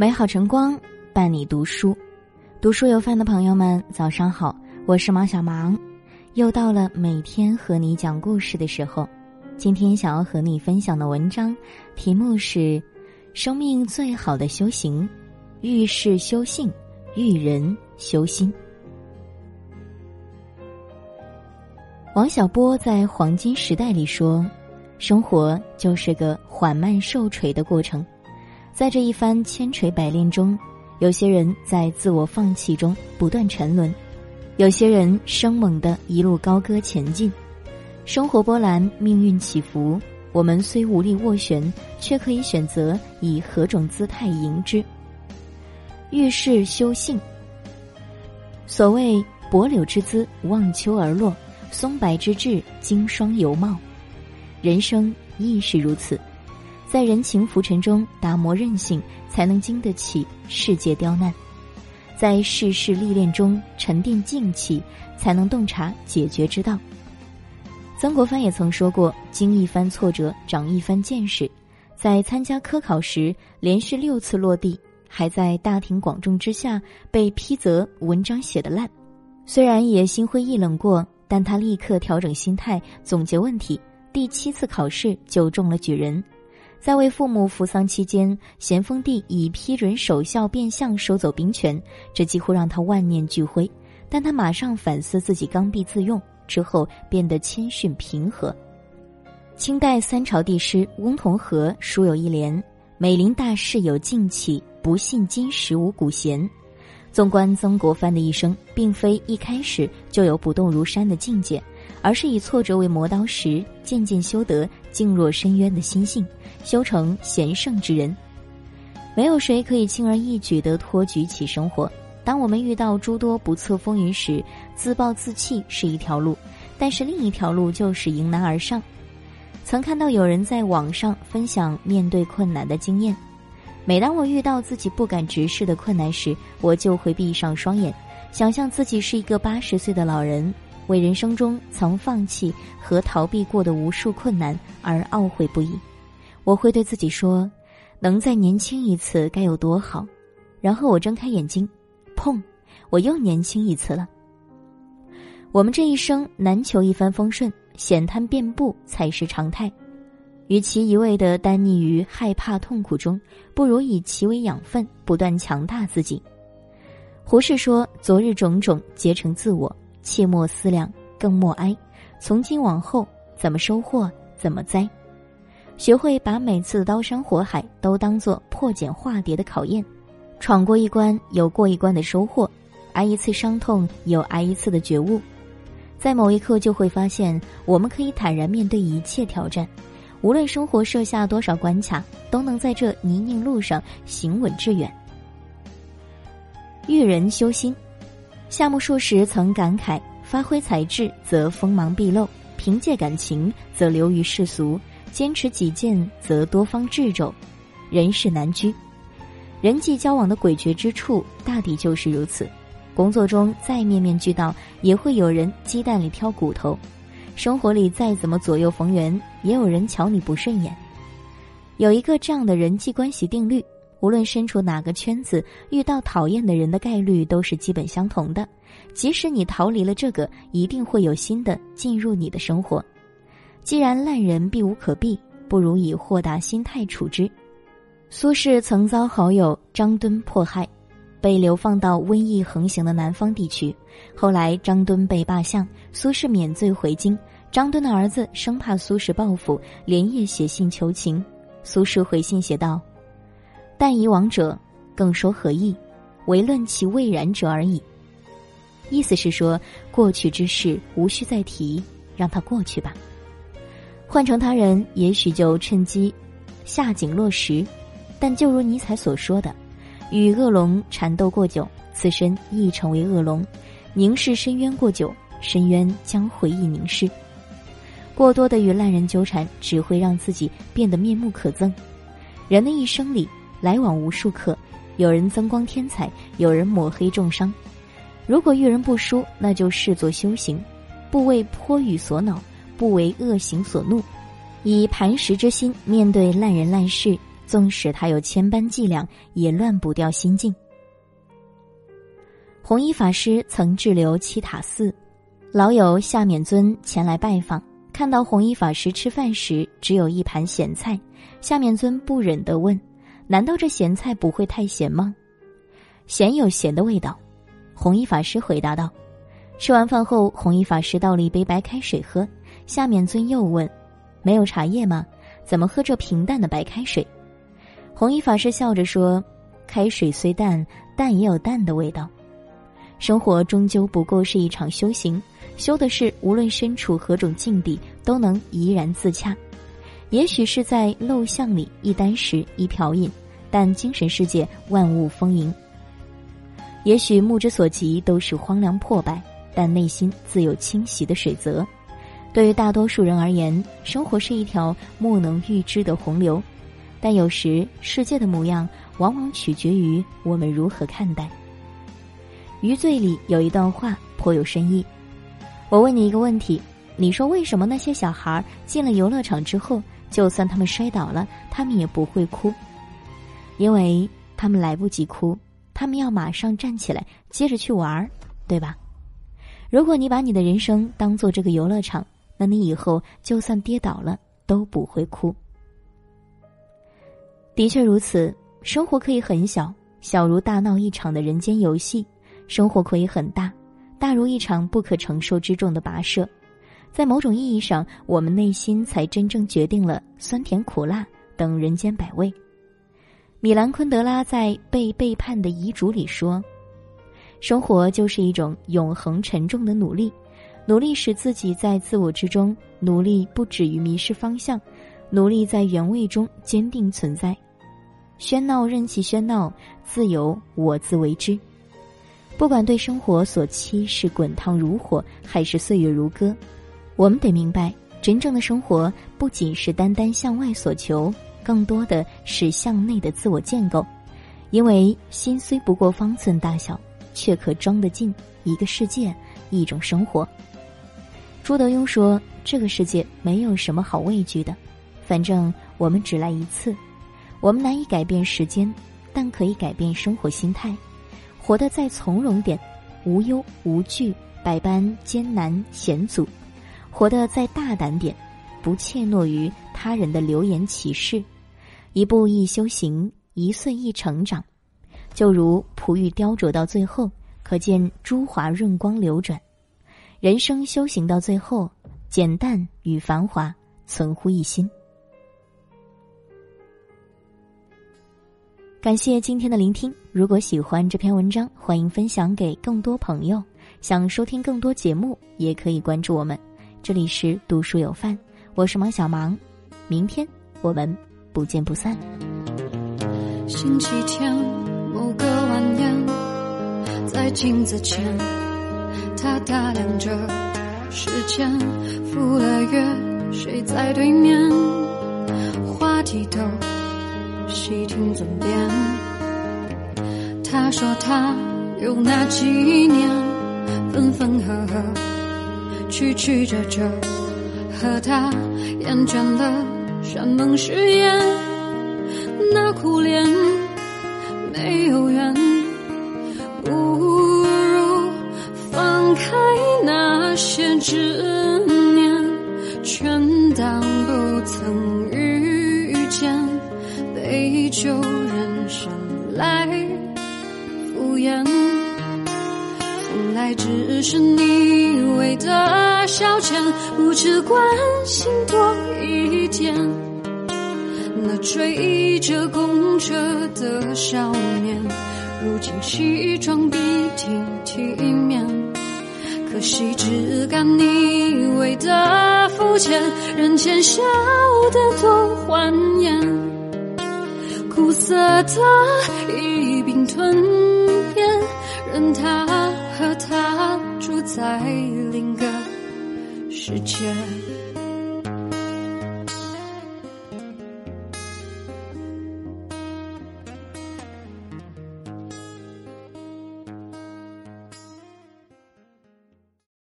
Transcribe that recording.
美好晨光伴你读书，读书有饭的朋友们，早上好，我是毛小芒，又到了每天和你讲故事的时候。今天想要和你分享的文章题目是《生命最好的修行：遇事修性，遇人修心》。王小波在《黄金时代》里说：“生活就是个缓慢受锤的过程。”在这一番千锤百炼中，有些人在自我放弃中不断沉沦，有些人生猛的一路高歌前进。生活波澜，命运起伏，我们虽无力斡旋，却可以选择以何种姿态迎之。遇事修性。所谓薄柳之姿望秋而落，松柏之志经霜犹茂，人生亦是如此。在人情浮沉中打磨韧性，才能经得起世界刁难；在世事历练中沉淀静气，才能洞察解决之道。曾国藩也曾说过：“经一番挫折，长一番见识。”在参加科考时，连续六次落地，还在大庭广众之下被批责文章写得烂。虽然也心灰意冷过，但他立刻调整心态，总结问题。第七次考试就中了举人。在为父母扶丧期间，咸丰帝已批准守孝变相收走兵权，这几乎让他万念俱灰。但他马上反思自己刚愎自用，之后变得谦逊平和。清代三朝帝师翁同龢书有一联：“美林大事有静气，不信今时无古贤。”纵观曾国藩的一生，并非一开始就有不动如山的境界。而是以挫折为磨刀石，渐渐修得静若深渊的心性，修成贤圣之人。没有谁可以轻而易举的托举起生活。当我们遇到诸多不测风云时，自暴自弃是一条路，但是另一条路就是迎难而上。曾看到有人在网上分享面对困难的经验。每当我遇到自己不敢直视的困难时，我就会闭上双眼，想象自己是一个八十岁的老人。为人生中曾放弃和逃避过的无数困难而懊悔不已，我会对自己说：“能再年轻一次该有多好。”然后我睁开眼睛，砰，我又年轻一次了。我们这一生难求一帆风顺，险滩遍布才是常态。与其一味的单溺于害怕痛苦中，不如以其为养分，不断强大自己。胡适说：“昨日种种结成自我。”切莫思量，更莫哀。从今往后，怎么收获，怎么栽。学会把每次刀山火海都当做破茧化蝶的考验，闯过一关，有过一关的收获；挨一次伤痛，有挨一次的觉悟。在某一刻，就会发现，我们可以坦然面对一切挑战。无论生活设下多少关卡，都能在这泥泞路上行稳致远。遇人修心。夏目漱石曾感慨：“发挥才智则锋芒毕露，凭借感情则流于世俗，坚持己见则多方掣肘，人世难居。人际交往的诡谲之处，大抵就是如此。工作中再面面俱到，也会有人鸡蛋里挑骨头；生活里再怎么左右逢源，也有人瞧你不顺眼。有一个这样的人际关系定律。”无论身处哪个圈子，遇到讨厌的人的概率都是基本相同的。即使你逃离了这个，一定会有新的进入你的生活。既然烂人避无可避，不如以豁达心态处之。苏轼曾遭好友张敦迫害，被流放到瘟疫横行的南方地区。后来张敦被罢相，苏轼免罪回京。张敦的儿子生怕苏轼报复，连夜写信求情。苏轼回信写道。但以往者，更说何意？唯论其未然者而已。意思是说，过去之事无需再提，让它过去吧。换成他人，也许就趁机下井落石。但就如尼采所说的：“与恶龙缠斗过久，自身亦成为恶龙；凝视深渊过久，深渊将回忆凝视。”过多的与烂人纠缠，只会让自己变得面目可憎。人的一生里。来往无数客，有人增光添彩，有人抹黑重伤。如果遇人不淑，那就视作修行，不为泼雨所恼，不为恶行所怒，以磐石之心面对烂人烂事，纵使他有千般伎俩，也乱不掉心境。弘一法师曾滞留七塔寺，老友夏勉尊前来拜访，看到弘一法师吃饭时只有一盘咸菜，夏勉尊不忍地问：“难道这咸菜不会太咸吗？”“咸有咸的味道。”弘一法师回答道。吃完饭后，弘一法师倒了一杯白开水喝。下面尊又问：“没有茶叶吗？怎么喝这平淡的白开水？”弘一法师笑着说：“开水虽淡，但也有淡的味道。生活终究不过是一场修行，修的是无论身处何种境地，都能怡然自洽。也许是在陋巷里一箪食一瓢饮，但精神世界万物丰盈。也许目之所及都是荒凉破败。”但内心自有清晰的水泽。对于大多数人而言，生活是一条莫能预知的洪流。但有时，世界的模样往往取决于我们如何看待。《余罪》里有一段话颇有深意。我问你一个问题：你说为什么那些小孩进了游乐场之后，就算他们摔倒了，他们也不会哭？因为他们来不及哭，他们要马上站起来，接着去玩儿，对吧？如果你把你的人生当做这个游乐场，那你以后就算跌倒了都不会哭。的确如此，生活可以很小，小如大闹一场的人间游戏；生活可以很大，大如一场不可承受之重的跋涉。在某种意义上，我们内心才真正决定了酸甜苦辣等人间百味。米兰昆德拉在《被背叛的遗嘱》里说。生活就是一种永恒沉重的努力，努力使自己在自我之中，努力不止于迷失方向，努力在原位中坚定存在。喧闹任其喧闹，自由我自为之。不管对生活所期是滚烫如火，还是岁月如歌，我们得明白，真正的生活不仅是单单向外所求，更多的是向内的自我建构。因为心虽不过方寸大小。却可装得进一个世界，一种生活。朱德庸说：“这个世界没有什么好畏惧的，反正我们只来一次。我们难以改变时间，但可以改变生活心态，活得再从容点，无忧无惧，百般艰难险阻；活得再大胆点，不怯懦于他人的流言启示，一步一修行，一岁一成长。”就如璞玉雕琢到最后，可见珠华润光流转；人生修行到最后，简淡与繁华存乎一心。感谢今天的聆听。如果喜欢这篇文章，欢迎分享给更多朋友。想收听更多节目，也可以关注我们。这里是读书有范，我是王小芒。明天我们不见不散。星期天。某个晚宴，在镜子前，他打量着时间，赴了约，谁在对面？话题都细听尊便。他说他有那几年，分分合合，曲曲折折，和他厌倦了山盟誓言，那苦恋。没有缘，不如放开那些执念，全当不曾遇见，杯酒人生来敷衍，从来只是你为的消遣，不只关心多一点。那追着公车的少年，如今西装笔挺体面，可惜只敢你为的肤浅，人前笑得多欢颜，苦涩的一并吞世界。